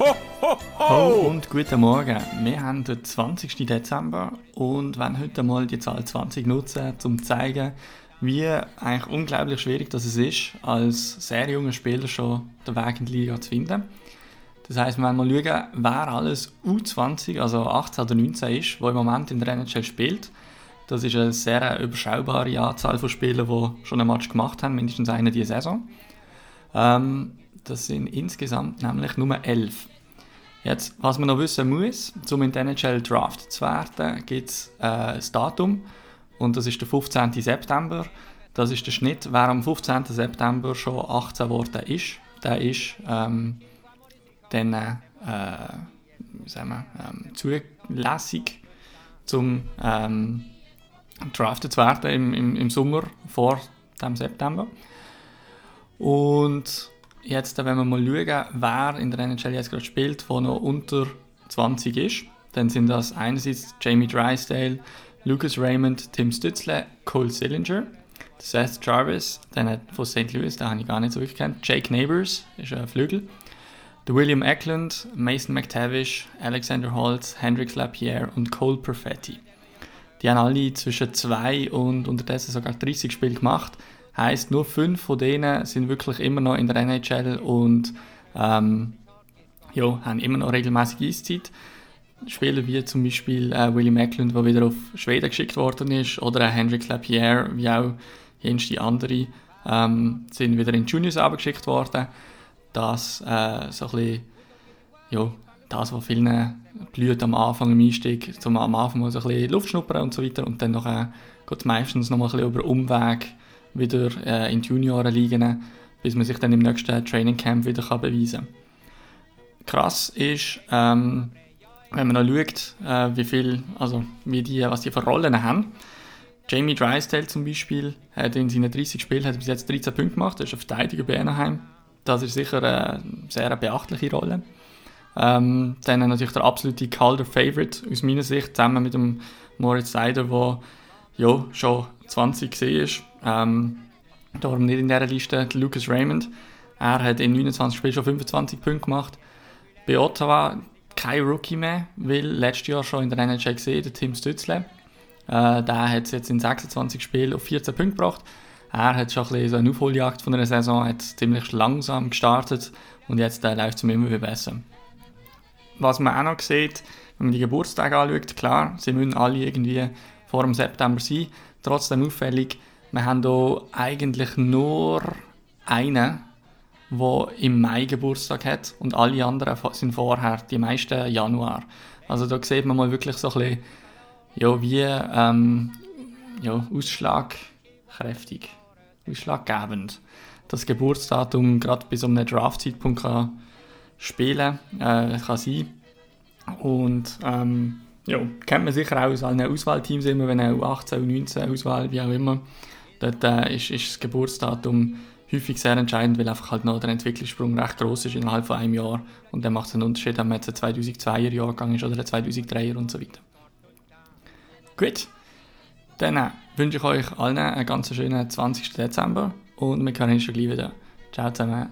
ho, ho, ho! und guten Morgen. Wir haben den 20. Dezember und wollen heute mal die Zahl 20 nutzen, um zu zeigen, wie eigentlich unglaublich schwierig das ist, als sehr junger Spieler schon den Weg in die Liga zu finden. Das heisst, wir wollen mal schauen, wer alles U20, also 18 oder 19 ist, der im Moment in der NHL spielt. Das ist eine sehr überschaubare Anzahl von Spielern, die schon ein Match gemacht haben, mindestens eine diese Saison. Ähm, das sind insgesamt nämlich nur elf. Jetzt, was man noch wissen muss, um in den NHL Draft zu werden, gibt es äh, ein Datum und das ist der 15. September. Das ist der Schnitt. Wer am 15. September schon 18 geworden ist, der ist ähm, dann äh, ähm, zulässig zum ähm, drafted zu werden im, im, im Sommer vor dem September. Und jetzt, wenn wir mal schauen, wer in der NHL jetzt gerade spielt, der noch unter 20 ist, dann sind das einerseits Jamie Drysdale, Lucas Raymond, Tim Stützle, Cole Sillinger, Seth Jarvis, den von St. Louis, den habe ich gar nicht so wirklich kennt, Jake Neighbors, ist ein Flügel, der William Eklund, Mason McTavish, Alexander Holtz, Hendrix Lapierre und Cole Perfetti. Die haben alle zwischen 2 und unterdessen sogar 30 Spiele gemacht Heißt, nur fünf von denen sind wirklich immer noch in der NHL und ähm, ja, haben immer noch regelmäßig Eiszeit. Spieler wie zum Beispiel äh, Willie Macklund, der wieder auf Schweden geschickt worden ist, oder auch Hendrik Lapierre, wie auch jenste andere, ähm, sind wieder in Juniors abgeschickt worden. Das äh, so ein bisschen, ja, das, was vielen blüht am Anfang im Einstieg, zum am Anfang so ein bisschen Luft schnuppern und so weiter und dann nachher geht es meistens noch mal ein bisschen über Umweg wieder äh, in die Junioren liegen, bis man sich dann im nächsten Training Camp wieder kann beweisen kann. Krass ist, ähm, wenn man noch schaut, äh, wie viel, also wie die, was die für Rollen haben. Jamie Drysdale zum Beispiel hat in seinen 30 Spielen hat bis jetzt 13 Punkte gemacht, er ist ein Verteidiger bei Anaheim. Das ist sicher eine sehr beachtliche Rolle. Ähm, dann natürlich der absolute Calder Favorite aus meiner Sicht, zusammen mit dem Moritz Seider, der ja, schon 20 gesehen ist. Ähm, darum nicht in dieser Liste Lucas Raymond. Er hat in 29 Spielen schon 25 Punkte gemacht. Bei Ottawa kein Rookie mehr, weil letztes Jahr schon in der NHL gesehen, der Tim Stützle. Äh, der hat es jetzt in 26 Spielen auf 14 Punkte gebracht. Er hat schon ein bisschen eine Aufholjagd von der Saison, hat ziemlich langsam gestartet und jetzt äh, läuft es ihm immer besser. Was man auch noch sieht, wenn man die Geburtstage anschaut, klar, sie müssen alle irgendwie vor dem September sein. Trotzdem auffällig, wir haben hier eigentlich nur einen, der im Mai Geburtstag hat und alle anderen sind vorher, die meisten Januar. Also da sieht man mal wirklich so ein bisschen, ja, wie ähm, ja, ausschlagkräftig, ausschlaggebend das Geburtsdatum gerade bis um einen Draft-Zeitpunkt kann spielen äh, kann sein. Und ähm, ja, kennt man sicher auch aus allen Auswahlteams immer, wenn auch 18 und 19 Auswahl, wie auch immer. Dort äh, ist, ist das Geburtsdatum häufig sehr entscheidend, weil einfach halt noch der Entwicklungssprung recht groß ist innerhalb von einem Jahr und dann macht es einen Unterschied, ob man jetzt ein 2002er Jahrgang ist oder ein 2003er und so weiter. Gut, dann äh, wünsche ich euch allen einen ganz schönen 20. Dezember und wir hören uns schon gleich wieder. Ciao zusammen.